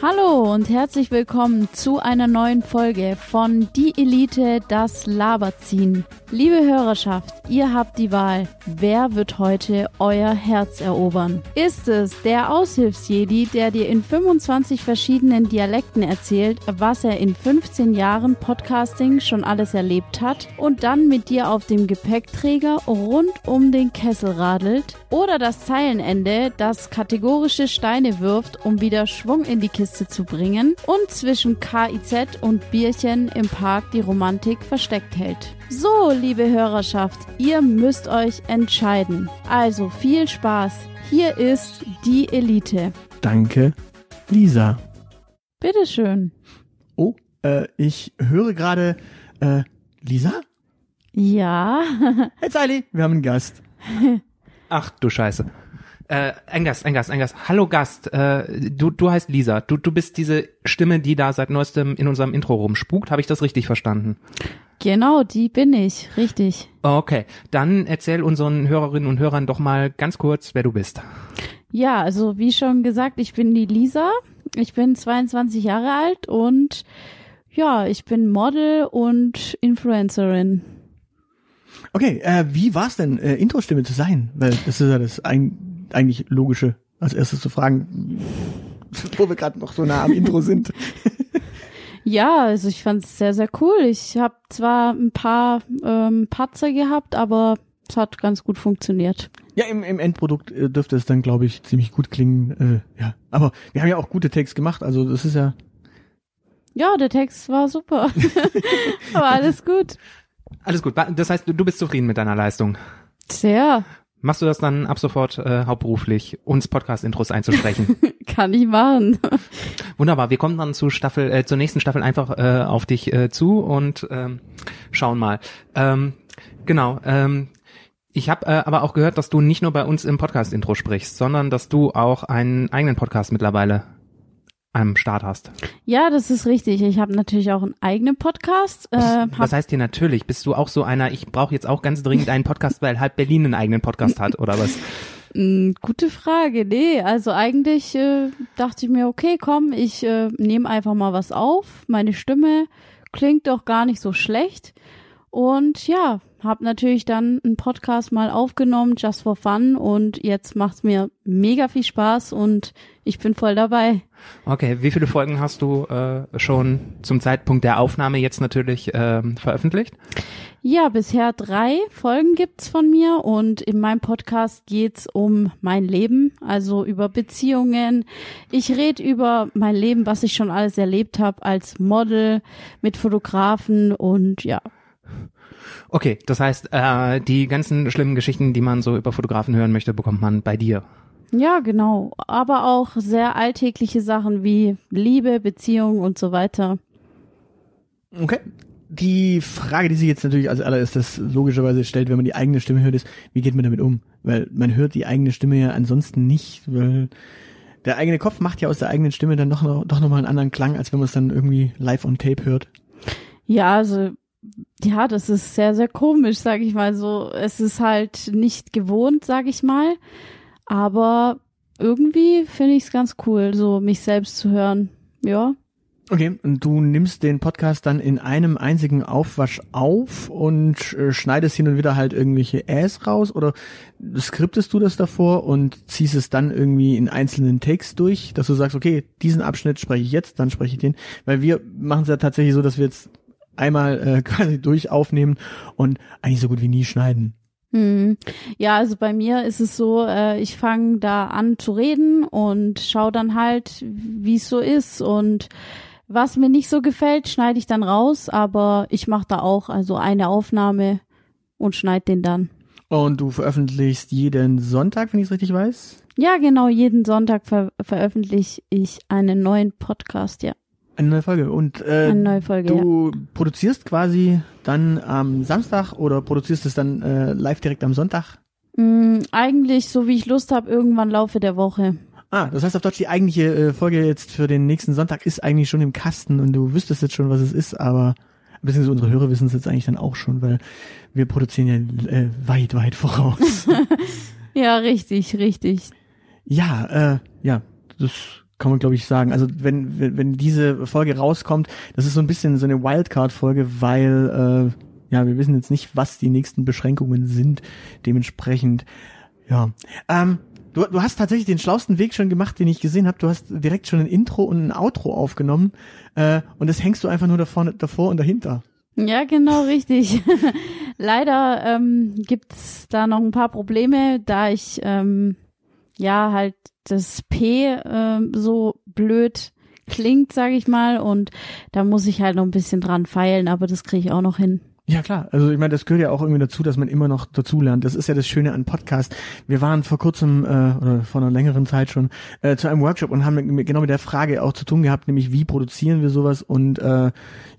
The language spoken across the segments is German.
Hallo und herzlich willkommen zu einer neuen Folge von Die Elite, das Laberziehen. Liebe Hörerschaft, ihr habt die Wahl. Wer wird heute euer Herz erobern? Ist es der Aushilfsjedi, der dir in 25 verschiedenen Dialekten erzählt, was er in 15 Jahren Podcasting schon alles erlebt hat und dann mit dir auf dem Gepäckträger rund um den Kessel radelt? Oder das Zeilenende, das kategorische Steine wirft, um wieder Schwung in die Kiste zu bringen und zwischen KIZ und Bierchen im Park die Romantik versteckt hält? So, liebe Hörerschaft, ihr müsst euch entscheiden. Also viel Spaß. Hier ist die Elite. Danke, Lisa. Bitteschön. Oh, äh, ich höre gerade, äh, Lisa? Ja. Hey Zeili, wir haben einen Gast. Ach du Scheiße. Äh, ein Gast, ein Gast, ein Gast. Hallo Gast, äh, du, du heißt Lisa. Du, du bist diese Stimme, die da seit neuestem in unserem Intro rumspukt. Habe ich das richtig verstanden? Genau, die bin ich. Richtig. Okay, dann erzähl unseren Hörerinnen und Hörern doch mal ganz kurz, wer du bist. Ja, also wie schon gesagt, ich bin die Lisa. Ich bin 22 Jahre alt und ja, ich bin Model und Influencerin. Okay, äh, wie war's denn, äh, Intro-Stimme zu sein? Weil das ist ja das ein, eigentlich Logische, als erstes zu fragen, wo wir gerade noch so nah am Intro sind. Ja, also ich fand es sehr, sehr cool. Ich habe zwar ein paar ähm, Patzer gehabt, aber es hat ganz gut funktioniert. Ja, im, im Endprodukt äh, dürfte es dann, glaube ich, ziemlich gut klingen. Äh, ja, aber wir haben ja auch gute Takes gemacht, also das ist ja. Ja, der Text war super. aber alles gut. Alles gut, das heißt, du, du bist zufrieden mit deiner Leistung. Sehr. Machst du das dann ab sofort äh, hauptberuflich, uns Podcast-Intros einzusprechen? Kann ich machen. Wunderbar, wir kommen dann zu Staffel, äh, zur nächsten Staffel einfach äh, auf dich äh, zu und ähm, schauen mal. Ähm, genau. Ähm, ich habe äh, aber auch gehört, dass du nicht nur bei uns im Podcast-Intro sprichst, sondern dass du auch einen eigenen Podcast mittlerweile am Start hast. Ja, das ist richtig. Ich habe natürlich auch einen eigenen Podcast. Äh, Was, heißt hier natürlich? Bist du auch so einer, ich brauche jetzt auch ganz dringend einen Podcast, weil halb Berlin einen eigenen Podcast hat oder was? gute Frage. Nee, also eigentlich äh, dachte ich mir, okay, komm, ich äh, nehme einfach mal was auf. Meine Stimme klingt doch gar nicht so schlecht. Und ja, habe natürlich dann einen Podcast mal aufgenommen, just for fun. Und jetzt macht's mir mega viel Spaß und ich bin voll dabei. Okay, wie viele Folgen hast du äh, schon zum Zeitpunkt der Aufnahme jetzt natürlich ähm, veröffentlicht? Ja, bisher drei Folgen gibt's von mir und in meinem Podcast geht's um mein Leben, also über Beziehungen. Ich rede über mein Leben, was ich schon alles erlebt habe als Model mit Fotografen und ja. Okay, das heißt, äh, die ganzen schlimmen Geschichten, die man so über Fotografen hören möchte, bekommt man bei dir. Ja, genau. Aber auch sehr alltägliche Sachen wie Liebe, Beziehung und so weiter. Okay. Die Frage, die sich jetzt natürlich als allererstes logischerweise stellt, wenn man die eigene Stimme hört, ist, wie geht man damit um? Weil man hört die eigene Stimme ja ansonsten nicht, weil der eigene Kopf macht ja aus der eigenen Stimme dann doch noch, doch noch mal einen anderen Klang, als wenn man es dann irgendwie live on tape hört. Ja, also ja, das ist sehr, sehr komisch, sag ich mal so. Es ist halt nicht gewohnt, sag ich mal. Aber irgendwie finde ich es ganz cool, so mich selbst zu hören. Ja. Okay, und du nimmst den Podcast dann in einem einzigen Aufwasch auf und äh, schneidest hin und wieder halt irgendwelche Äs raus oder skriptest du das davor und ziehst es dann irgendwie in einzelnen Takes durch, dass du sagst, okay, diesen Abschnitt spreche ich jetzt, dann spreche ich den, weil wir machen es ja tatsächlich so, dass wir jetzt einmal äh, quasi durch aufnehmen und eigentlich so gut wie nie schneiden. Hm. Ja, also bei mir ist es so, äh, ich fange da an zu reden und schaue dann halt, wie es so ist und was mir nicht so gefällt, schneide ich dann raus, aber ich mache da auch also eine Aufnahme und schneide den dann. Und du veröffentlichst jeden Sonntag, wenn ich es richtig weiß? Ja, genau, jeden Sonntag ver veröffentliche ich einen neuen Podcast, ja. Eine neue Folge. Und äh, neue Folge, du produzierst quasi dann am Samstag oder produzierst es dann äh, live direkt am Sonntag? Mm, eigentlich, so wie ich Lust habe, irgendwann Laufe der Woche. Ah, das heißt auf Deutsch, die eigentliche äh, Folge jetzt für den nächsten Sonntag ist eigentlich schon im Kasten und du wüsstest jetzt schon, was es ist, aber beziehungsweise unsere Hörer wissen es jetzt eigentlich dann auch schon, weil wir produzieren ja äh, weit, weit voraus. Ja, richtig, richtig. ja, äh, ja, das kann man glaube ich sagen. Also wenn, wenn wenn diese Folge rauskommt, das ist so ein bisschen so eine Wildcard-Folge, weil äh, ja wir wissen jetzt nicht, was die nächsten Beschränkungen sind. Dementsprechend ja. Ähm, du, du hast tatsächlich den schlausten Weg schon gemacht, den ich gesehen habe. Du hast direkt schon ein Intro und ein Outro aufgenommen äh, und das hängst du einfach nur davor, davor und dahinter. Ja, genau, richtig. Leider ähm, gibt's da noch ein paar Probleme, da ich ähm, ja halt das P äh, so blöd klingt, sage ich mal, und da muss ich halt noch ein bisschen dran feilen, aber das kriege ich auch noch hin. Ja klar, also ich meine, das gehört ja auch irgendwie dazu, dass man immer noch dazulernt. Das ist ja das Schöne an Podcast. Wir waren vor kurzem äh, oder vor einer längeren Zeit schon äh, zu einem Workshop und haben mit, genau mit der Frage auch zu tun gehabt, nämlich wie produzieren wir sowas. Und äh,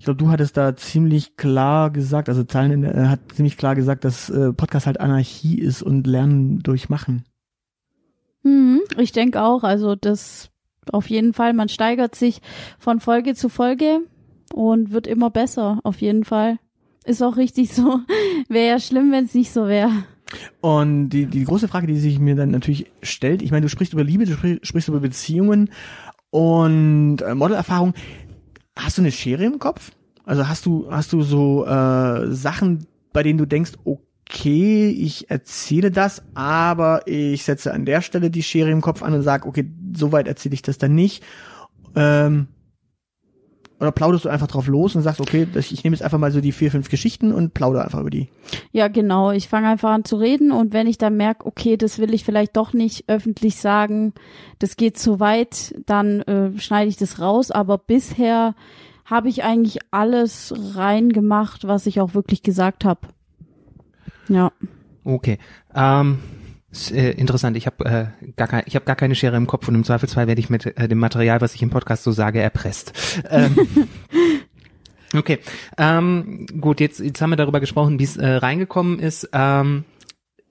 ich glaube, du hattest da ziemlich klar gesagt, also Zahlen äh, hat ziemlich klar gesagt, dass äh, Podcast halt Anarchie ist und Lernen durch Machen. Mhm, ich denke auch, also das auf jeden Fall, man steigert sich von Folge zu Folge und wird immer besser, auf jeden Fall. Ist auch richtig so. Wäre ja schlimm, wenn es nicht so wäre. Und die, die große Frage, die sich mir dann natürlich stellt, ich meine, du sprichst über Liebe, du sprichst über Beziehungen und äh, Modelerfahrung. Hast du eine Schere im Kopf? Also hast du, hast du so äh, Sachen, bei denen du denkst, okay, ich erzähle das, aber ich setze an der Stelle die Schere im Kopf an und sage, okay, so weit erzähle ich das dann nicht. Ähm, oder plauderst du einfach drauf los und sagst, okay, ich nehme jetzt einfach mal so die vier, fünf Geschichten und plaudere einfach über die? Ja, genau. Ich fange einfach an zu reden und wenn ich dann merke, okay, das will ich vielleicht doch nicht öffentlich sagen, das geht zu weit, dann äh, schneide ich das raus. Aber bisher habe ich eigentlich alles reingemacht, was ich auch wirklich gesagt habe. Ja. Okay. Ähm, ist, äh, interessant. Ich habe äh, gar kein, ich habe gar keine Schere im Kopf und im Zweifelsfall werde ich mit äh, dem Material, was ich im Podcast so sage, erpresst. Ähm, okay. Ähm, gut, jetzt jetzt haben wir darüber gesprochen, wie es äh, reingekommen ist. Ähm,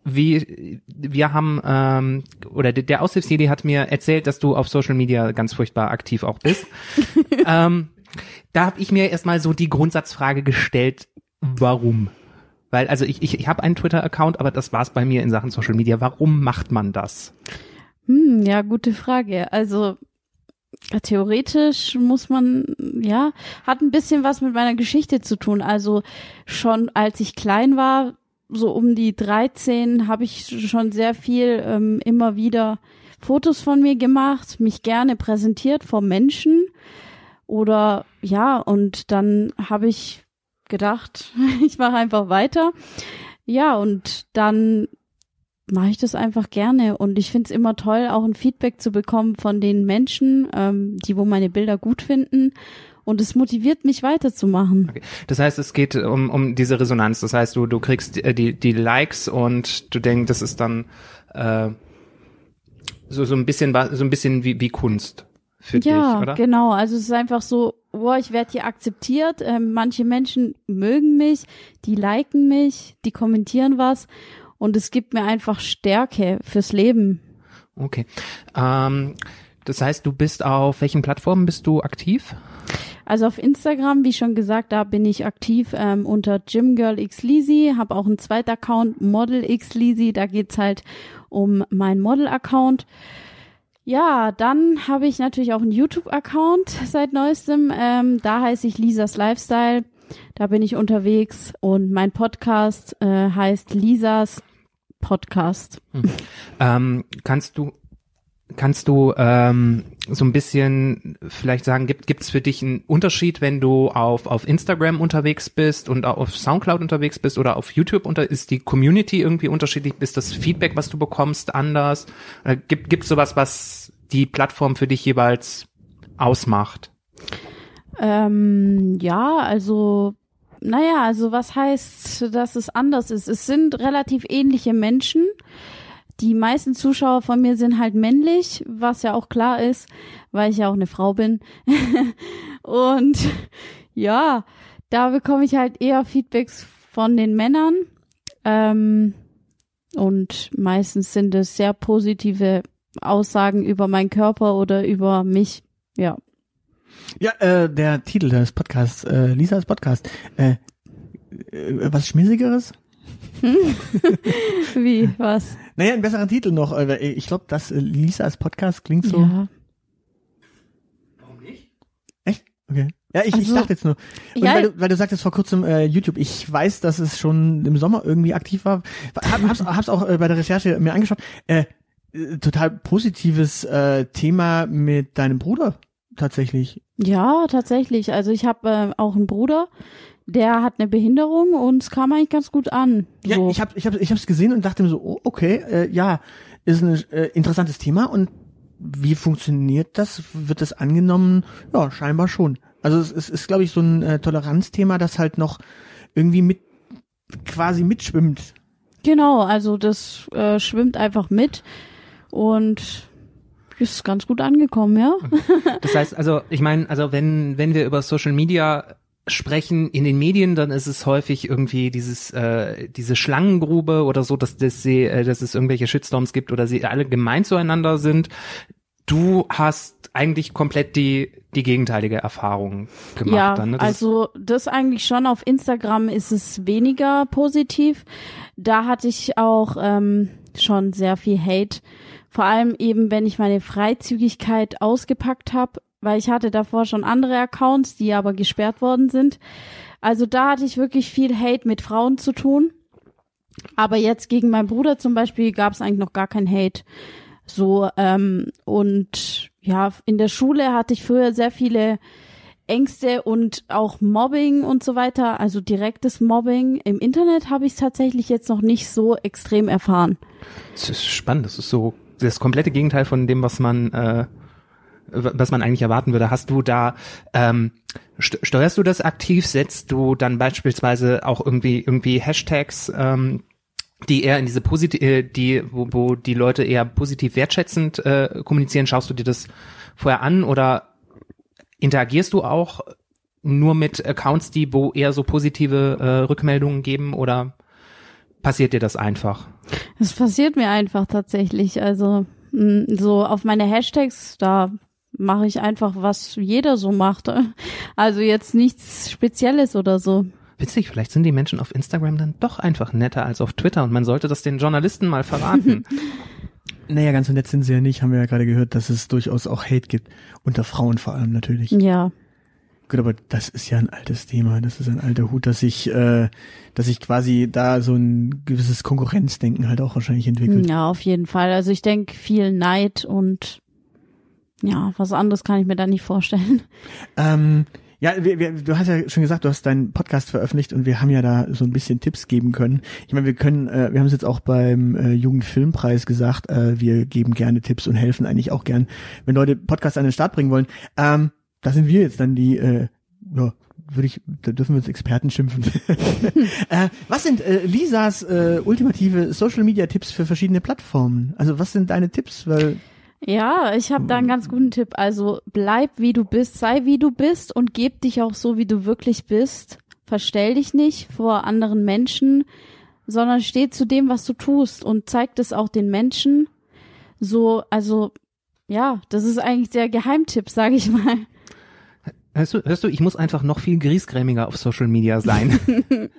wie wir haben ähm, oder der, Aushilfsjedi hat mir erzählt, dass du auf Social Media ganz furchtbar aktiv auch bist. ähm, da habe ich mir erstmal so die Grundsatzfrage gestellt, warum? Weil, also ich, ich, ich habe einen Twitter-Account, aber das war's bei mir in Sachen Social Media. Warum macht man das? Hm, ja, gute Frage. Also theoretisch muss man, ja, hat ein bisschen was mit meiner Geschichte zu tun. Also schon als ich klein war, so um die 13, habe ich schon sehr viel ähm, immer wieder Fotos von mir gemacht, mich gerne präsentiert vor Menschen. Oder ja, und dann habe ich gedacht, ich mache einfach weiter. Ja, und dann mache ich das einfach gerne und ich finde es immer toll, auch ein Feedback zu bekommen von den Menschen, ähm, die wo meine Bilder gut finden. Und es motiviert mich weiterzumachen. Okay. Das heißt, es geht um, um diese Resonanz. Das heißt, du, du kriegst die, die, die Likes und du denkst, das ist dann äh, so, so ein bisschen so ein bisschen wie, wie Kunst für ja, dich, oder? genau. Also es ist einfach so, boah, ich werde hier akzeptiert. Ähm, manche Menschen mögen mich, die liken mich, die kommentieren was und es gibt mir einfach Stärke fürs Leben. Okay. Ähm, das heißt, du bist auf welchen Plattformen bist du aktiv? Also auf Instagram, wie schon gesagt, da bin ich aktiv ähm, unter GymGirlXLeasy, habe auch einen zweiten Account, ModelXLeasy, da geht's halt um meinen Model-Account. Ja, dann habe ich natürlich auch einen YouTube-Account seit neuestem. Ähm, da heiße ich Lisas Lifestyle. Da bin ich unterwegs und mein Podcast äh, heißt Lisas Podcast. Hm. Ähm, kannst du kannst du ähm, so ein bisschen vielleicht sagen, gibt es für dich einen Unterschied, wenn du auf auf Instagram unterwegs bist und auf SoundCloud unterwegs bist oder auf YouTube unter ist die Community irgendwie unterschiedlich? Ist das Feedback, was du bekommst, anders? Oder gibt gibt sowas, was die Plattform für dich jeweils ausmacht? Ähm, ja, also naja, also was heißt, dass es anders ist? Es sind relativ ähnliche Menschen. Die meisten Zuschauer von mir sind halt männlich, was ja auch klar ist, weil ich ja auch eine Frau bin. Und ja, da bekomme ich halt eher Feedbacks von den Männern. Ähm, und meistens sind es sehr positive Aussagen über meinen Körper oder über mich. Ja. Ja, äh, der Titel des Podcasts, äh, Lisas Podcast. Äh, äh, was Schmissigeres? Wie, was? Naja, einen besseren Titel noch. Ich glaube, das äh, Lisas Podcast klingt so. Ja. Ja, ich, ich Also, dachte jetzt nur. Und ja. weil, du, weil du sagtest vor kurzem äh, YouTube, ich weiß, dass es schon im Sommer irgendwie aktiv war. Hab, hab's, hab's auch äh, bei der Recherche mir angeschaut. Äh, äh, total positives äh, Thema mit deinem Bruder tatsächlich. Ja, tatsächlich. Also ich habe äh, auch einen Bruder, der hat eine Behinderung und es kam eigentlich ganz gut an. Ja, so. ich habe ich hab, ich hab's gesehen und dachte mir so, oh, okay, äh, ja, ist ein äh, interessantes Thema und wie funktioniert das? Wird das angenommen? Ja, scheinbar schon. Also es, es ist, glaube ich, so ein äh, Toleranzthema, das halt noch irgendwie mit quasi mitschwimmt. Genau, also das äh, schwimmt einfach mit und ist ganz gut angekommen, ja. Das heißt, also ich meine, also wenn wenn wir über Social Media sprechen in den Medien, dann ist es häufig irgendwie dieses äh, diese Schlangengrube oder so, dass dass sie äh, dass es irgendwelche Shitstorms gibt oder sie alle gemein zueinander sind. Du hast eigentlich komplett die die gegenteilige Erfahrung gemacht. ja, dann, ne? Das also das eigentlich schon. Auf Instagram ist es weniger positiv. Da hatte ich auch ähm, schon sehr viel Hate. Vor allem eben, wenn ich meine Freizügigkeit ausgepackt habe, weil ich hatte davor schon andere Accounts, die aber gesperrt worden sind. Also da hatte ich wirklich viel Hate mit Frauen zu tun. Aber jetzt gegen meinen Bruder zum Beispiel gab es eigentlich noch gar kein Hate. So, ähm, und ja, in der Schule hatte ich früher sehr viele Ängste und auch Mobbing und so weiter, also direktes Mobbing. Im Internet habe ich tatsächlich jetzt noch nicht so extrem erfahren. Das ist spannend. Das ist so das komplette Gegenteil von dem, was man, äh, was man eigentlich erwarten würde. Hast du da, ähm, st steuerst du das aktiv? Setzt du dann beispielsweise auch irgendwie irgendwie Hashtags, ähm, die eher in diese positiv, äh, die wo, wo die Leute eher positiv wertschätzend äh, kommunizieren? Schaust du dir das vorher an oder interagierst du auch nur mit Accounts, die wo eher so positive äh, Rückmeldungen geben oder passiert dir das einfach? Das passiert mir einfach tatsächlich. Also so auf meine Hashtags, da mache ich einfach, was jeder so macht. Also jetzt nichts Spezielles oder so. Witzig, vielleicht sind die Menschen auf Instagram dann doch einfach netter als auf Twitter und man sollte das den Journalisten mal verraten. Naja, ganz so nett sind sie ja nicht, haben wir ja gerade gehört, dass es durchaus auch Hate gibt. Unter Frauen vor allem natürlich. Ja, Gut, aber das ist ja ein altes Thema. Das ist ein alter Hut, dass sich, äh, dass sich quasi da so ein gewisses Konkurrenzdenken halt auch wahrscheinlich entwickelt. ja, auf jeden Fall. Also ich denke viel Neid und ja, was anderes kann ich mir da nicht vorstellen. Ähm, ja, wir, wir, du hast ja schon gesagt, du hast deinen Podcast veröffentlicht und wir haben ja da so ein bisschen Tipps geben können. Ich meine, wir können, äh, wir haben es jetzt auch beim äh, Jugendfilmpreis gesagt, äh, wir geben gerne Tipps und helfen eigentlich auch gern, wenn Leute Podcasts an den Start bringen wollen. Ähm, da sind wir jetzt dann die, äh, ja, würde ich, da dürfen wir uns Experten schimpfen. äh, was sind äh, Lisas äh, ultimative Social Media Tipps für verschiedene Plattformen? Also was sind deine Tipps? Weil Ja, ich habe da einen ganz guten Tipp. Also bleib wie du bist, sei wie du bist und geb dich auch so, wie du wirklich bist. Verstell dich nicht vor anderen Menschen, sondern steh zu dem, was du tust und zeig das auch den Menschen. So, also ja, das ist eigentlich der Geheimtipp, sage ich mal. Hörst du, hörst du, ich muss einfach noch viel griesgrämiger auf Social Media sein.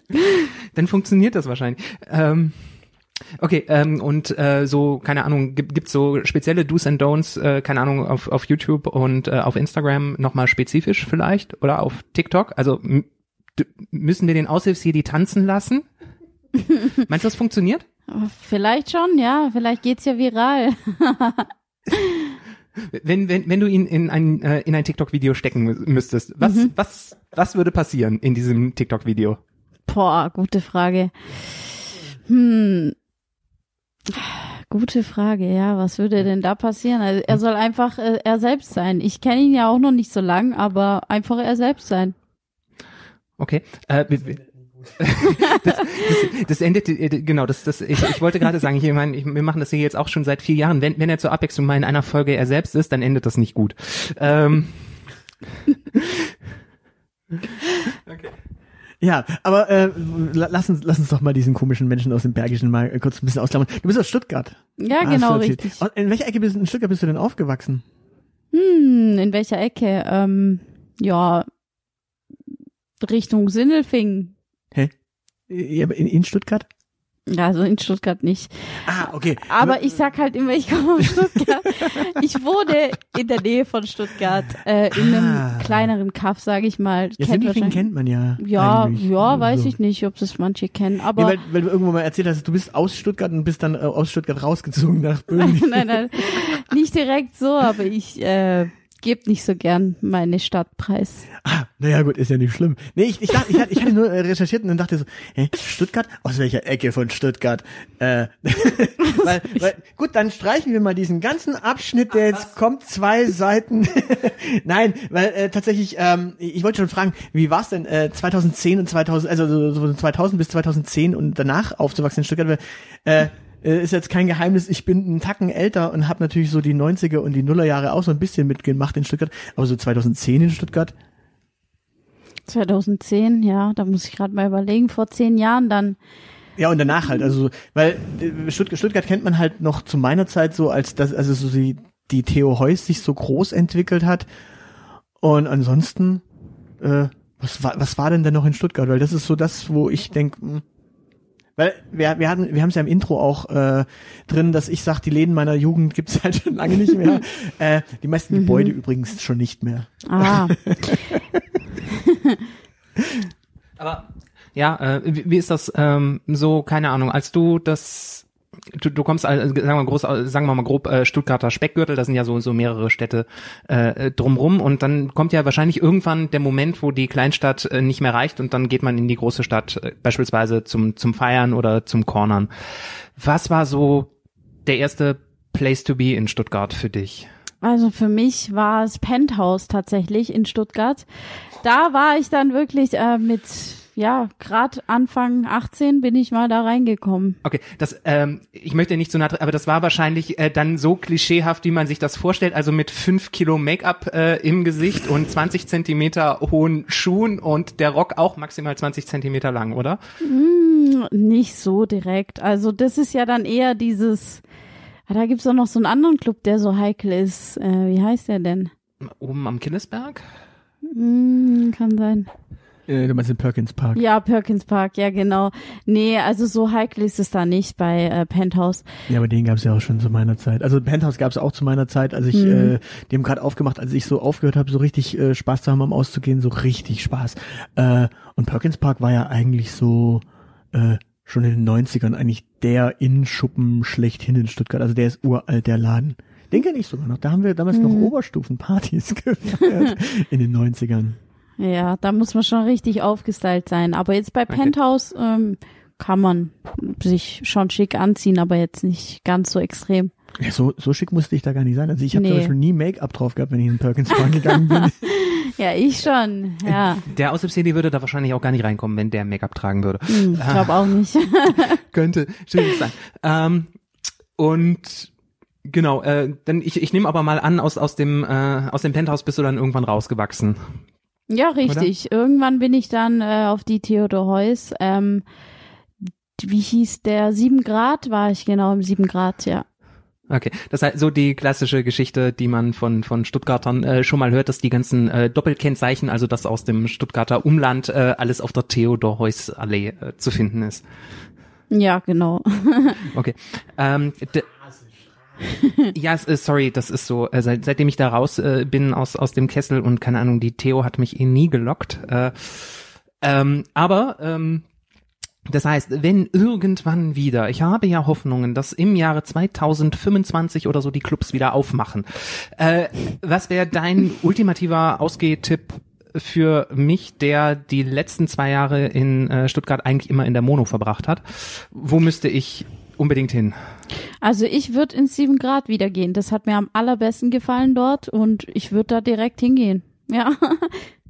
Dann funktioniert das wahrscheinlich. Ähm, okay, ähm, und äh, so, keine Ahnung, gibt gibt's so spezielle Do's and Don'ts, äh, keine Ahnung, auf, auf YouTube und äh, auf Instagram nochmal spezifisch vielleicht oder auf TikTok? Also müssen wir den Aushilfsjedi tanzen lassen? Meinst du, das funktioniert? Vielleicht schon, ja, vielleicht geht's ja viral. Wenn, wenn, wenn du ihn in ein, äh, in ein TikTok-Video stecken mü- müsstest, was, was, was würde passieren in diesem TikTok-Video? Boah, gute Frage. Hm. Gute Frage, ja. Was würde denn da passieren? Also er soll einfach äh, er selbst sein. Ich kenne ihn ja auch noch nicht so lang, aber einfach er selbst sein. Okay. Äh, das, das, das endet, äh, genau, das, das, ich, ich wollte gerade sagen, ich meine, ich, wir machen das hier jetzt auch schon seit vier Jahren. Wenn, wenn er zur Abwechslung mal in einer Folge er selbst ist, dann endet das nicht gut. Ähm, Ja, aber äh, la- lass, uns, lass uns doch mal diesen komischen Menschen aus dem Bergischen mal äh, kurz ein bisschen ausklammern. Du bist aus Stuttgart. Ja, hast genau, richtig. Und In welcher Ecke bist, in Stuttgart bist du denn aufgewachsen? Hm, in welcher Ecke? Ähm, ja, Richtung Sindelfingen. Ja, aber In, in Stuttgart? Also in Stuttgart nicht. Ah, okay. Aber ich sag halt immer, ich komme aus Stuttgart. ich wohne in der Nähe von Stuttgart, äh, in einem Ah. kleineren Kaff, sage ich mal. Ja, Kennt wahrscheinlich- kennt man ja. Ja, ja, weiß Also. ich nicht, ob das manche kennen, Nee, aber weil, weil du irgendwo mal erzählt hast, du bist aus Stuttgart und bist dann äh, aus Stuttgart rausgezogen nach Böhmen. nein, nein, nicht direkt so, aber ich äh, gebe nicht so gern meine Stadt preis. ah, naja gut, ist ja nicht schlimm. Nee, ich, ich, dachte, ich, hatte, ich hatte nur äh, recherchiert und dann dachte so, hä, Stuttgart? Aus welcher Ecke von Stuttgart? Äh, weil, weil, gut, dann streichen wir mal diesen ganzen Abschnitt, der jetzt kommt, zwei Seiten. Nein, weil äh, tatsächlich, ähm, ich wollte schon fragen, wie war es denn äh, 2010 und 2000, also so, so 2000 bis 2010 und danach aufzuwachsen in Stuttgart? Weil, äh, äh, ist jetzt kein Geheimnis, ich bin einen Tacken älter und habe natürlich so die 90er und die Nullerjahre auch so ein bisschen mitgemacht in Stuttgart, aber so 2010 in Stuttgart, 2010, ja, da muss ich gerade mal überlegen, vor zehn Jahren dann. Ja, und danach halt, also, weil äh, Stuttgart, Stuttgart kennt man halt noch zu meiner Zeit so, als das, also so die, die Theo Heuss sich so groß entwickelt hat. Und ansonsten, äh, was war, was war denn denn noch in Stuttgart? Weil das ist so das, wo ich denke, weil wir, wir hatten, wir haben es ja im Intro auch äh, drin, dass ich sag, die Läden meiner Jugend gibt's halt schon lange nicht mehr. äh, die meisten Gebäude übrigens schon nicht mehr. Ah, Aber ja, äh, wie, wie ist das ähm, so, keine Ahnung, als du das Du, du kommst, also, sagen wir mal groß, sagen wir mal grob, äh, Stuttgarter Speckgürtel, da sind ja so, so mehrere Städte äh, drumrum und dann kommt ja wahrscheinlich irgendwann der Moment, wo die Kleinstadt äh, nicht mehr reicht und dann geht man in die große Stadt, äh, beispielsweise zum, zum Feiern oder zum Cornern. Was war so der erste Place to be in Stuttgart für dich? also für mich war es Penthouse tatsächlich in Stuttgart. Da war ich dann wirklich äh, mit, ja, gerade Anfang 18 bin ich mal da reingekommen. Okay, das, ähm, ich möchte nicht zu nah, aber das war wahrscheinlich äh, dann so klischeehaft, wie man sich das vorstellt, also mit fünf Kilo Make-up äh, im Gesicht und 20 Zentimeter hohen Schuhen und der Rock auch maximal 20 Zentimeter lang, oder? Hm, Nicht so direkt. Also das ist ja dann eher dieses, ah, da gibt's auch noch so einen anderen Club, der so heikel ist. Äh, wie heißt der denn? Oben am Killesberg? Hm, kann sein. Äh, du meinst den Perkins Park. Ja, Perkins Park, ja genau. Nee, also so heikel ist es da nicht bei äh, Penthouse. Ja, aber den gab's ja auch schon zu meiner Zeit. Also Penthouse gab's auch zu meiner Zeit, als ich, Mhm. äh, haben gerade aufgemacht, als ich so aufgehört habe, so richtig äh, Spaß zu haben, am auszugehen, so richtig Spaß. Äh, und Perkins Park war ja eigentlich so äh, schon in den 90ern eigentlich der Innenschuppen schlechthin in Stuttgart. Also der ist uralt, der Laden. Den kenne ich sogar noch. Da haben wir damals noch Mhm. Oberstufenpartys gefeiert in den 90ern. Ja, da muss man schon richtig aufgestylt sein. Aber jetzt bei Penthouse ähm, kann man sich schon schick anziehen, aber jetzt nicht ganz so extrem. Ja, so, so schick musste ich da gar nicht sein. Also ich habe Nee. zum Beispiel nie Make-up drauf gehabt, wenn ich in den Perkins Park gegangen bin. Ja, ich schon. Ja, Der Aushilfsjedi würde da wahrscheinlich auch gar nicht reinkommen, wenn der Make-up tragen würde. hm, ich glaube auch nicht. Könnte schwierig sein. Ähm, und genau, äh, dann ich, ich nehme aber mal an, aus, aus dem, äh, aus dem Penthouse bist du dann irgendwann rausgewachsen. Ja, richtig. Irgendwann bin ich dann äh, auf die Theodor Heuss. Ähm, wie hieß der? Sieben Grad war ich genau im Sieben Grad, ja. Okay, das heißt so die klassische Geschichte, die man von von Stuttgartern äh, schon mal hört, dass die ganzen äh, Doppelkennzeichen, also das aus dem Stuttgarter Umland, äh, alles auf der Theodor-Heuss-Allee äh, zu finden ist. Ja, genau. Okay. Ähm, ja, es ist, sorry, das ist so. Äh, seit, seitdem ich da raus äh, bin aus aus dem Kessel und keine Ahnung, die Theo hat mich eh nie gelockt. Äh, ähm, aber ähm, das heißt, wenn irgendwann wieder, ich habe ja Hoffnungen, dass im Jahre 2025 oder so die Clubs wieder aufmachen. Äh, was wäre dein ultimativer Ausgehtipp für mich, der die letzten zwei Jahre in äh, Stuttgart eigentlich immer in der Mono verbracht hat? Wo müsste ich unbedingt hin? Also ich würde ins Sieben Grad wieder gehen. Das hat mir am allerbesten gefallen dort und ich würde da direkt hingehen. Ja.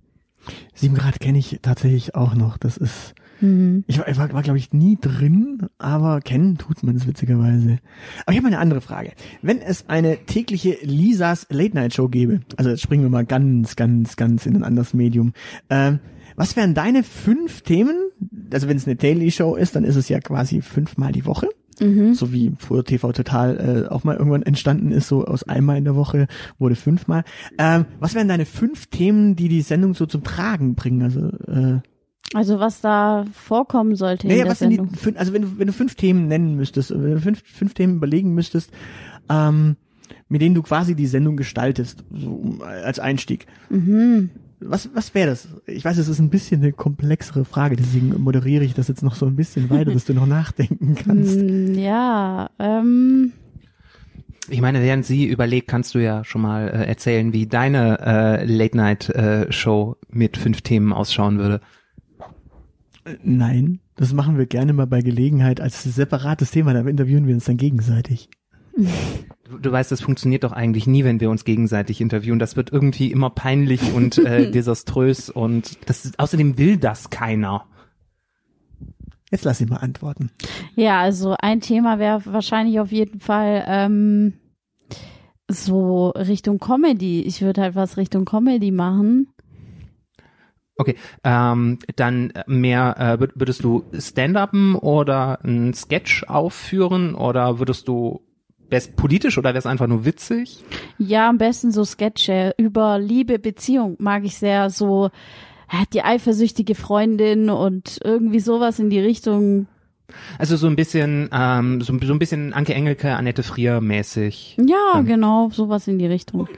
Sieben Grad kenne ich tatsächlich auch noch. Das ist, ich war, ich war, war glaube ich, nie drin, aber kennen tut man es witzigerweise. Aber ich habe mal eine andere Frage. Wenn es eine tägliche Lisas Late Night Show gäbe, also jetzt springen wir mal ganz, ganz, ganz in ein anderes Medium. Ähm, was wären deine fünf Themen? Also wenn es eine Daily Show ist, dann ist es ja quasi fünfmal die Woche. So wie früher TV Total äh, auch mal irgendwann entstanden ist, so aus einmal in der Woche wurde fünfmal. Ähm, was wären deine fünf Themen, die die Sendung so zum Tragen bringen? Also äh, Also was da vorkommen sollte Naja, in der was sind die, Sendung. also wenn du, wenn du fünf Themen nennen müsstest, wenn du fünf, fünf Themen überlegen müsstest, ähm, mit denen du quasi die Sendung gestaltest, so als Einstieg. Mhm. Was, was wäre das? Ich weiß, es ist ein bisschen eine komplexere Frage, deswegen moderiere ich das jetzt noch so ein bisschen weiter, dass du noch nachdenken kannst. Mm, Ja, ähm, Ich meine, während sie überlegt, kannst du ja schon mal äh, erzählen, wie deine äh, Late-Night-Show mit fünf Themen ausschauen würde. Nein, das machen wir gerne mal bei Gelegenheit als separates Thema, da interviewen wir uns dann gegenseitig. Du, du weißt, das funktioniert doch eigentlich nie, wenn wir uns gegenseitig interviewen. Das wird irgendwie immer peinlich und äh, desaströs und das ist, außerdem will das keiner. Jetzt lass ich mal antworten. ja, also ein Thema wäre wahrscheinlich auf jeden Fall ähm, so Richtung Comedy. Ich würde halt was Richtung Comedy machen. Okay, ähm, dann mehr, äh, würd- würdest du Stand-Upen oder ein Sketch aufführen oder würdest du, wär's politisch oder wär's einfach nur witzig? Ja, am besten so Sketche über Liebe, Beziehung mag ich sehr. So die eifersüchtige Freundin und irgendwie sowas in die Richtung. Also so ein bisschen, ähm, so, so ein bisschen Anke Engelke, Annette Frier mäßig. Ja, Dann- genau, sowas in die Richtung.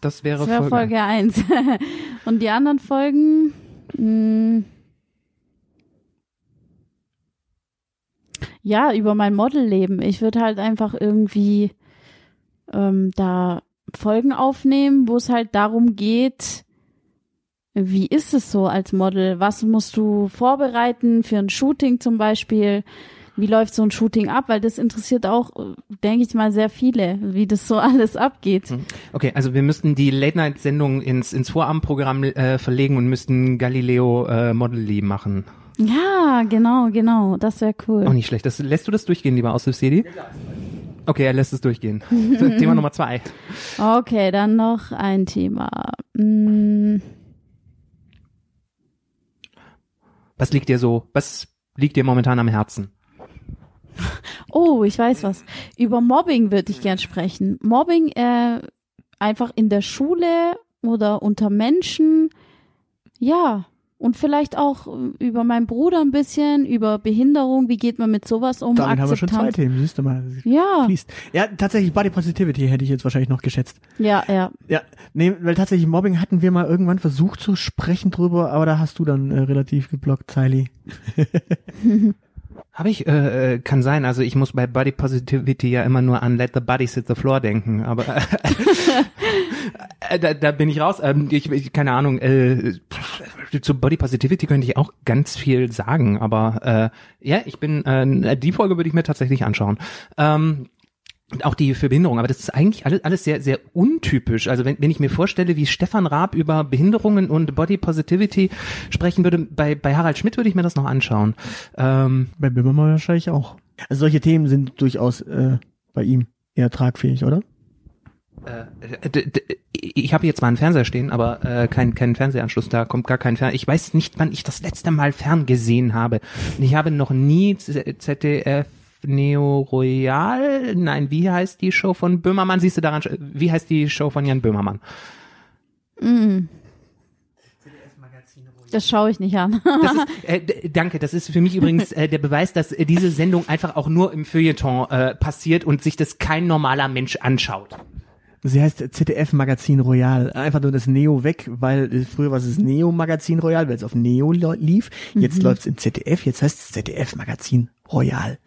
Das wäre, Das wäre Folge. Folge 1. und die anderen Folgen. Mh, ja, über mein Modelleben. Ich würde halt einfach irgendwie ähm, da Folgen aufnehmen, wo es halt darum geht, wie ist es so als Model? Was musst du vorbereiten für ein Shooting zum Beispiel? Wie läuft so ein Shooting ab? Weil das interessiert auch, denke ich mal, sehr viele, wie das so alles abgeht. Okay, also wir müssten die Late-Night-Sendung ins, ins Vorabendprogramm äh, verlegen und müssten Galileo äh, Model machen. Ja, genau, genau. Das wäre cool. Auch nicht schlecht. Das, lässt du das durchgehen, lieber aus City? Okay, er lässt es durchgehen. Thema Nummer zwei. Okay, dann noch ein Thema. Mm, Was liegt dir so, was liegt dir momentan am Herzen? Oh, ich weiß was. Über Mobbing würde ich gern sprechen. Mobbing äh, einfach in der Schule oder unter Menschen. Ja. Und vielleicht auch äh, über meinen Bruder ein bisschen, über Behinderung, wie geht man mit sowas um? Damit haben wir schon zwei. Themen, siehst du mal. Ja, Fließt. Ja, tatsächlich Body Positivity hätte ich jetzt wahrscheinlich noch geschätzt. ja, ja. Ja, nee, weil tatsächlich Mobbing hatten wir mal irgendwann versucht zu sprechen drüber, aber da hast du dann äh, relativ geblockt, Zeili. Habe ich, äh, äh, kann sein. Also ich muss bei Body Positivity ja immer nur an Let the Body Sit the Floor denken, aber äh, da, da bin ich raus. Ähm, ich, ich, keine Ahnung. Äh, zu Body Positivity könnte ich auch ganz viel sagen, aber äh, ja, ich bin äh, die Folge würde ich mir tatsächlich anschauen. Ähm, und auch die für Behinderung, aber das ist eigentlich alles, alles sehr, sehr untypisch. Also wenn, wenn ich mir vorstelle, wie Stefan Raab über Behinderungen und Body Positivity sprechen würde, bei, bei Harald Schmidt würde ich mir das noch anschauen. Ähm, Bei Bimmermann wahrscheinlich auch. Also solche Themen sind durchaus äh, bei ihm eher tragfähig, oder? Äh, ich habe jetzt mal einen Fernseher stehen, aber äh, kein kein Fernsehanschluss, da kommt gar kein Fernseher. Ich weiß nicht, wann ich das letzte Mal ferngesehen habe. Und ich habe noch nie ZDF Neo Royal, nein, wie heißt die Show von Böhmermann? Siehst du daran, wie heißt die Show von Jan Böhmermann? Mm. Das schaue ich nicht an. Das ist, äh, danke, das ist für mich übrigens äh, der Beweis, dass äh, diese Sendung einfach auch nur im Feuilleton äh, passiert und sich das kein normaler Mensch anschaut. Sie heißt ZDF Magazin Royal. Einfach nur das Neo weg, weil früher war es das Neo Magazin Royal, weil es auf Neo lief. Jetzt läuft's im ZDF, jetzt heißt es ZDF Magazin Royal.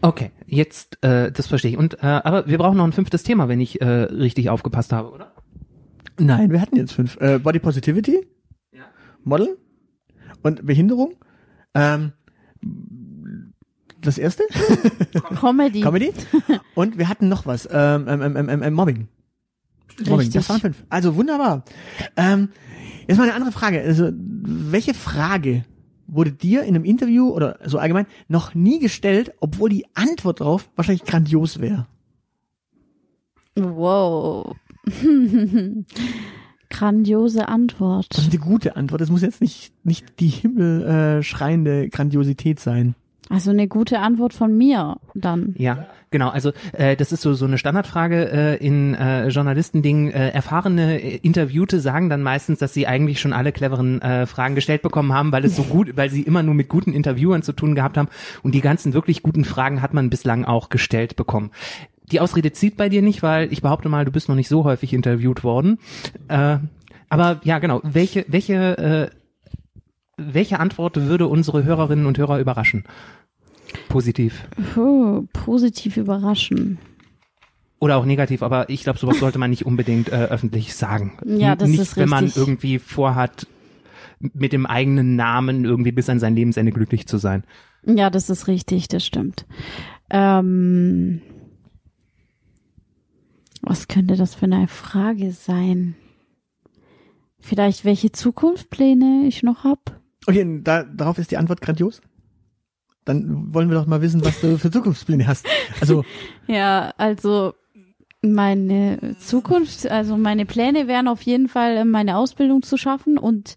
Okay, jetzt, äh, das verstehe ich. Und äh, aber wir brauchen noch ein fünftes Thema, wenn ich äh, richtig aufgepasst habe, oder? Nein, wir hatten jetzt fünf. Äh, Body Positivity, Ja. Model und Behinderung. Ähm, das erste? Comedy. Comedy. Und wir hatten noch was. Ähm, ähm, ähm, ähm, ähm, Mobbing. Mobbing, Richtig. das waren fünf. Also wunderbar. Ähm, jetzt mal eine andere Frage. Also, welche Frage wurde dir in einem Interview oder so allgemein noch nie gestellt, obwohl die Antwort drauf wahrscheinlich grandios wäre? Wow. Grandiose Antwort. Das ist eine gute Antwort. Das muss jetzt nicht, nicht die himmelschreiende schreiende Grandiosität sein. Also eine gute Antwort von mir dann. Ja, genau. Also äh, das ist so so eine Standardfrage äh, in äh, Journalistendingen. Äh, erfahrene äh, Interviewte sagen dann meistens, dass sie eigentlich schon alle cleveren äh, Fragen gestellt bekommen haben, weil es so gut, weil sie immer nur mit guten Interviewern zu tun gehabt haben und die ganzen wirklich guten Fragen hat man bislang auch gestellt bekommen. Die Ausrede zieht bei dir nicht, weil ich behaupte mal, du bist noch nicht so häufig interviewt worden. Äh, aber ja, genau. Welche welche äh, welche Antwort würde unsere Hörerinnen und Hörer überraschen? Positiv. Puh, positiv überraschen. Oder auch negativ, aber ich glaube, sowas sollte man nicht unbedingt äh, öffentlich sagen. Ja, das nicht, ist wenn man richtig. irgendwie vorhat, mit dem eigenen Namen irgendwie bis an sein Lebensende glücklich zu sein. Ja, das ist richtig, das stimmt. Ähm, was könnte das für eine Frage sein? Vielleicht welche Zukunftspläne ich noch hab? Okay, da, darauf ist die Antwort grandios. Dann wollen wir doch mal wissen, was du für Zukunftspläne hast. Also, Ja, also meine Zukunft, also meine Pläne wären auf jeden Fall, meine Ausbildung zu schaffen und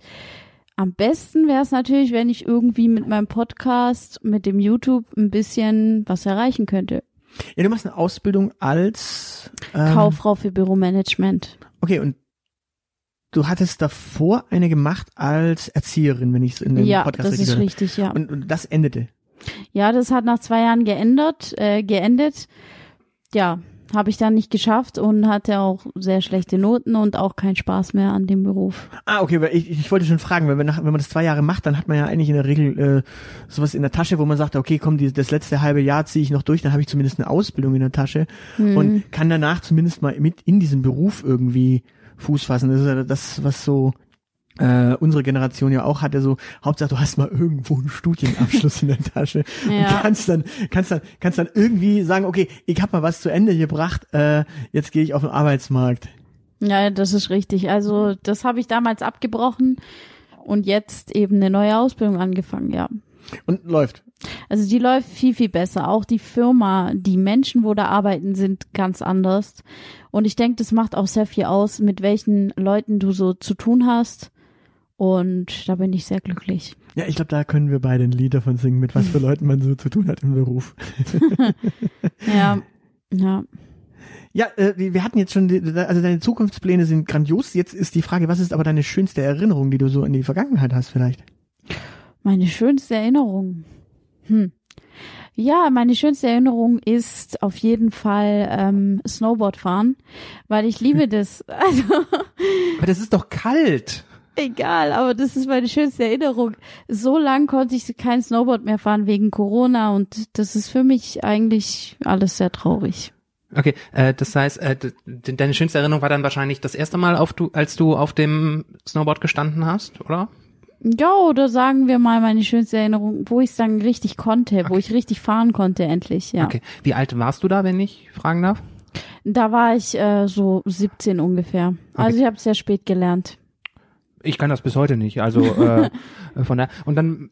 am besten wäre es natürlich, wenn ich irgendwie mit meinem Podcast, mit dem YouTube ein bisschen was erreichen könnte. ja, du machst eine Ausbildung als ähm, Kauffrau für Büromanagement. Okay, und du hattest davor eine gemacht als Erzieherin, wenn ich es in dem Ja, Podcast das ist gehört habe. richtig, ja. Und, und das endete. Ja, das hat nach zwei Jahren geändert, äh, geendet. Ja, habe ich dann nicht geschafft und hatte auch sehr schlechte Noten und auch keinen Spaß mehr an dem Beruf. Ah, okay, weil ich, ich wollte schon fragen, weil wenn, nach, wenn man das zwei Jahre macht, dann hat man ja eigentlich in der Regel äh, sowas in der Tasche, wo man sagt, okay, komm, die, das letzte halbe Jahr ziehe ich noch durch, dann habe ich zumindest eine Ausbildung in der Tasche Mhm. und kann danach zumindest mal mit in diesem Beruf irgendwie Fuß fassen. Das ist ja das, was so äh, unsere Generation ja auch hatte, so Hauptsache du hast mal irgendwo einen Studienabschluss in der Tasche und Ja. kannst dann kannst dann kannst dann irgendwie sagen, okay, ich habe mal was zu Ende gebracht, äh, jetzt gehe ich auf den Arbeitsmarkt. Ja, das ist richtig. Also das habe ich damals abgebrochen und jetzt eben eine neue Ausbildung angefangen, ja. Und läuft. Also die läuft viel, viel besser. Auch die Firma, die Menschen, wo da arbeiten, sind ganz anders. Und ich denke, das macht auch sehr viel aus, mit welchen Leuten du so zu tun hast. Und da bin ich sehr glücklich. Ja, ich glaube, da können wir beide ein Lied davon singen, mit was für Leuten man so zu tun hat im Beruf. Ja, ja. Ja, äh, wir hatten jetzt schon, die, also deine Zukunftspläne sind grandios. Jetzt ist die Frage, was ist aber deine schönste Erinnerung, die du so in die Vergangenheit hast vielleicht? Meine schönste Erinnerung. Hm. Ja, meine schönste Erinnerung ist auf jeden Fall ähm, Snowboard fahren, weil ich liebe das. Also Aber das ist doch kalt. egal, aber das ist meine schönste Erinnerung. So lang konnte ich kein Snowboard mehr fahren wegen Corona und das ist für mich eigentlich alles sehr traurig. Okay, äh, das heißt, äh, deine schönste Erinnerung war dann wahrscheinlich das erste Mal, auf du, als du auf dem Snowboard gestanden hast, oder? Ja, oder sagen wir mal meine schönste Erinnerung, wo ich dann richtig konnte, wo ich richtig fahren konnte endlich, ja. Okay. Wie alt warst du da, wenn ich fragen darf? Da war ich äh, so 17 ungefähr. Also ich habe sehr spät gelernt. Ich kann das bis heute nicht. Also äh, von der und dann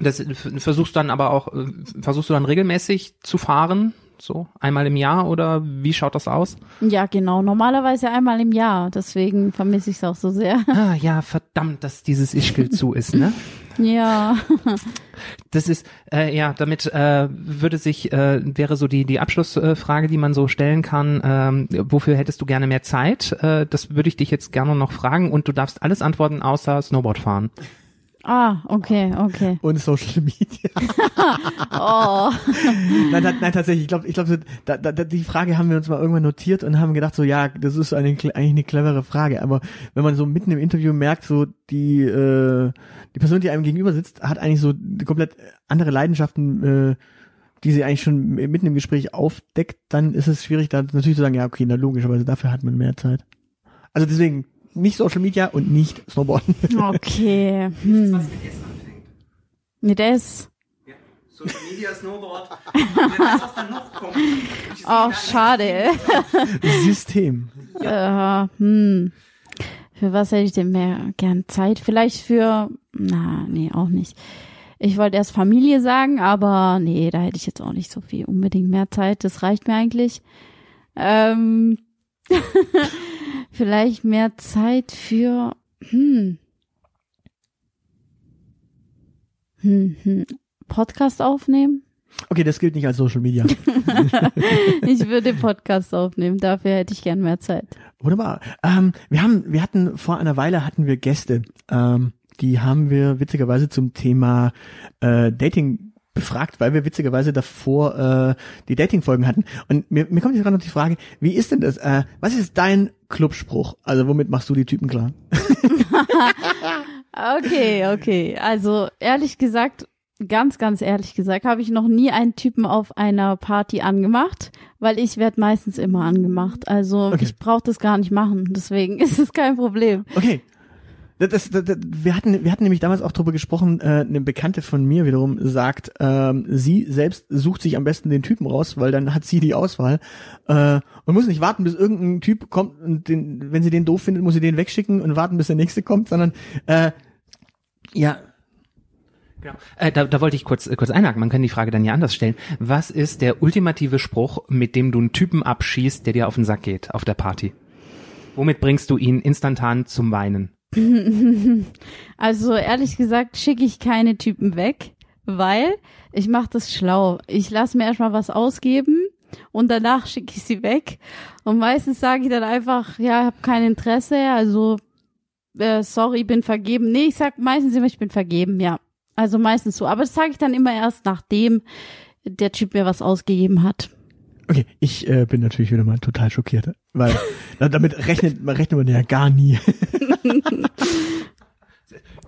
das versuchst dann aber auch äh, versuchst du dann regelmäßig zu fahren, so einmal im Jahr oder wie schaut das aus? Ja, genau. Normalerweise einmal im Jahr. Deswegen vermisse ich es auch so sehr. Ah ja, verdammt, dass dieses Ischgl zu ist, ne? ja. Das ist äh, ja, damit äh, würde sich äh, wäre so die die Abschlussfrage, Frage, die man so stellen kann. Ähm, wofür hättest du gerne mehr Zeit? Äh, das würde ich dich jetzt gerne noch fragen und du darfst alles antworten außer Snowboard fahren. Ah, okay, okay. Und Social Media. Oh. nein, nein, tatsächlich. Ich glaube, ich glaube, da, die Frage haben wir uns mal irgendwann notiert und haben gedacht, so ja, das ist eine, eigentlich eine clevere Frage. Aber wenn man so mitten im Interview merkt, so die äh, die Person, die einem gegenüber sitzt, hat eigentlich so komplett andere Leidenschaften, äh, die sie eigentlich schon mitten im Gespräch aufdeckt, dann ist es schwierig, da natürlich zu sagen, ja, okay, na logischerweise dafür hat man mehr Zeit. Also deswegen nicht Social Media und nicht Snowboarden. Okay. Hm. Mit S. Social Media, Snowboard. Weiß, was dann noch kommt. Oh, schade. System. äh, hm. Für was hätte ich denn mehr gern Zeit? Vielleicht für, na, nee, auch nicht. Ich wollte erst Familie sagen, aber nee, da hätte ich jetzt auch nicht so viel unbedingt mehr Zeit. Das reicht mir eigentlich. Ähm, vielleicht mehr Zeit für, hm. Hm, hm. Podcast aufnehmen. Okay, das gilt nicht als Social Media. ich würde Podcast aufnehmen, dafür hätte ich gern mehr Zeit. Wunderbar. Ähm, wir haben, wir hatten vor einer Weile hatten wir Gäste. Ähm, die haben wir witzigerweise zum Thema äh, Dating befragt, weil wir witzigerweise davor äh, die Dating-Folgen hatten. Und mir, mir kommt jetzt gerade noch die Frage, wie ist denn das? Äh, was ist dein Clubspruch? Also womit machst du die Typen klar? okay, okay. Also ehrlich gesagt, ganz, ganz ehrlich gesagt, habe ich noch nie einen Typen auf einer Party angemacht, weil ich werde meistens immer angemacht. Also Okay. ich brauche das gar nicht machen. Deswegen ist es kein Problem. Okay. Das, das, das, wir hatten, wir hatten nämlich damals auch drüber gesprochen. Äh, eine Bekannte von mir wiederum sagt, ähm, sie selbst sucht sich am besten den Typen raus, weil dann hat sie die Auswahl äh, und muss nicht warten, bis irgendein Typ kommt und den, wenn sie den doof findet, muss sie den wegschicken und warten, bis der nächste kommt, sondern äh, ja, Genau. Äh, da, da wollte ich kurz, äh, kurz einhaken. Man kann die Frage dann ja anders stellen. Was ist der ultimative Spruch, mit dem du einen Typen abschießt, der dir auf den Sack geht auf der Party? Womit bringst du ihn instantan zum Weinen? Also ehrlich gesagt schicke ich keine Typen weg, weil ich mache das schlau. Ich lasse mir erstmal was ausgeben und danach schicke ich sie weg. Und meistens sage ich dann einfach, ja, habe kein Interesse, also äh, sorry, bin vergeben. Nee, ich sag meistens immer, ich bin vergeben, ja. Also meistens so. Aber das sage ich dann immer erst, nachdem der Typ mir was ausgegeben hat. okay, ich äh, bin natürlich wieder mal total schockiert, weil da- damit rechnet, rechnet man ja gar nie.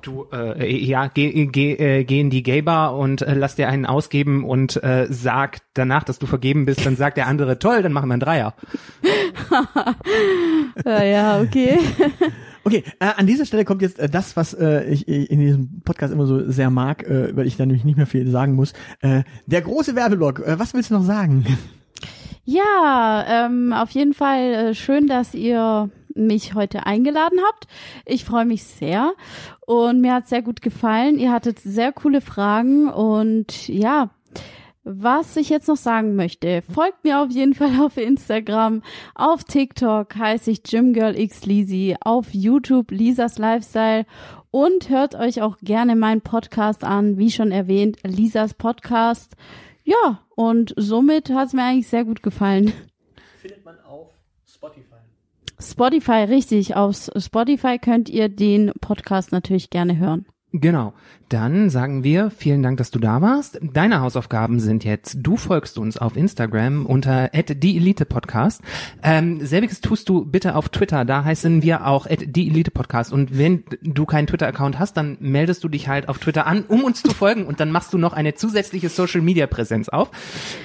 Du, äh, ja, geh, geh, äh, geh in die Gay-Bar und äh, lass dir einen ausgeben und äh, sag danach, dass du vergeben bist, dann sagt der andere, toll, dann machen wir einen Dreier. Ja, ja, okay. Okay, äh, an dieser Stelle kommt jetzt äh, das, was äh, ich äh, in diesem Podcast immer so sehr mag, äh, weil ich da nämlich nicht mehr viel sagen muss. Äh, der große Werbeblock. Äh, was willst du noch sagen? Ja, ähm, auf jeden Fall äh, schön, dass ihr mich heute eingeladen habt. Ich freue mich sehr und mir hat sehr gut gefallen. Ihr hattet sehr coole Fragen und ja, was ich jetzt noch sagen möchte, folgt mir auf jeden Fall auf Instagram, auf TikTok heiße ich GymGirlXLeasy, auf YouTube Lisas Lifestyle und hört euch auch gerne meinen Podcast an, wie schon erwähnt, Lisas Podcast. Ja, und somit hat es mir eigentlich sehr gut gefallen. Findet man auf Spotify. Spotify, richtig. Auf Spotify könnt ihr den Podcast natürlich gerne hören. Genau. Dann sagen wir vielen Dank, dass du da warst. Deine Hausaufgaben sind jetzt, du folgst uns auf Instagram unter @dieelitepodcast. Ähm, selbiges tust du bitte auf Twitter, da heißen wir auch @dieelitepodcast und wenn du keinen Twitter-Account hast, dann meldest du dich halt auf Twitter an, um uns zu folgen und dann machst du noch eine zusätzliche Social-Media-Präsenz auf.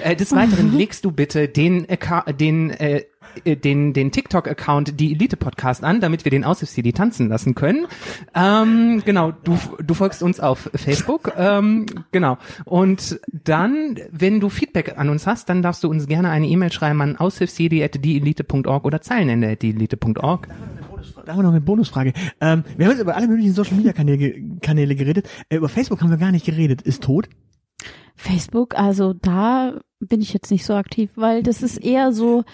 Äh, des Weiteren legst du bitte den, Acca- den äh, den, den TikTok-Account die Elite-Podcast an, damit wir den Aushilfs-CD tanzen lassen können. Ähm, genau, du, du folgst uns auf Facebook. Ähm, genau. Und dann, wenn du Feedback an uns hast, dann darfst du uns gerne eine E-Mail schreiben an aushilfsjedi.dieelite.org oder zeilenende.dieelite.org. Da haben wir noch eine Bonusfrage. Ähm, wir haben jetzt über alle möglichen Social Media Kanäle, Kanäle geredet. Äh, über Facebook haben wir gar nicht geredet. Ist tot? Facebook, also da bin ich jetzt nicht so aktiv, weil das ist eher so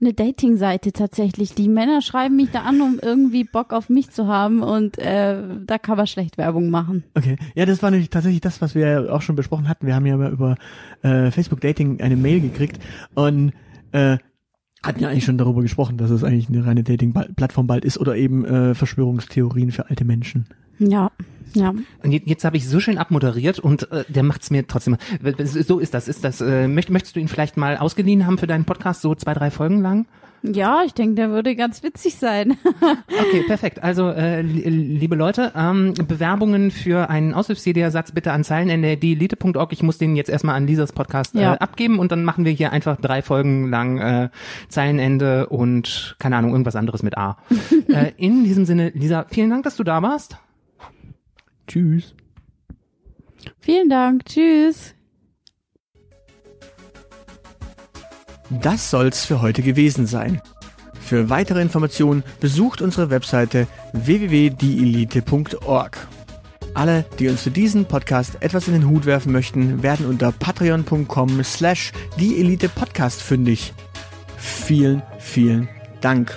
eine Dating-Seite tatsächlich. Die Männer schreiben mich da an, um irgendwie Bock auf mich zu haben und äh, da kann man schlecht Werbung machen. Okay. Ja, das war nämlich tatsächlich das, was wir auch schon besprochen hatten. Wir haben ja über äh, Facebook Dating eine Mail gekriegt und äh, hatten ja eigentlich schon darüber gesprochen, dass es eigentlich eine reine Dating-Plattform bald ist oder eben äh, Verschwörungstheorien für alte Menschen. Ja, ja. Und jetzt, jetzt habe ich so schön abmoderiert und äh, der macht's mir trotzdem. So ist das. Ist das? Äh, möcht, möchtest du ihn vielleicht mal ausgeliehen haben für deinen Podcast, so zwei, drei Folgen lang? Ja, ich denke, der würde ganz witzig sein. Okay, perfekt. Also, äh, li- liebe Leute, ähm, Bewerbungen für einen Aushilfs-CD-Ersatz bitte an zeilenende.dielite.org. Ich muss den jetzt erstmal an Lisas Podcast Ja. äh, abgeben und dann machen wir hier einfach drei Folgen lang äh, Zeilenende und, keine Ahnung, irgendwas anderes mit A. äh, in diesem Sinne, Lisa, vielen Dank, dass du da warst. Tschüss. Vielen Dank. Tschüss. Das soll's für heute gewesen sein. Für weitere Informationen besucht unsere Webseite www.dielite.org. Alle, die uns für diesen Podcast etwas in den Hut werfen möchten, werden unter patreon.com slash dieelitepodcast fündig. Vielen, vielen Dank.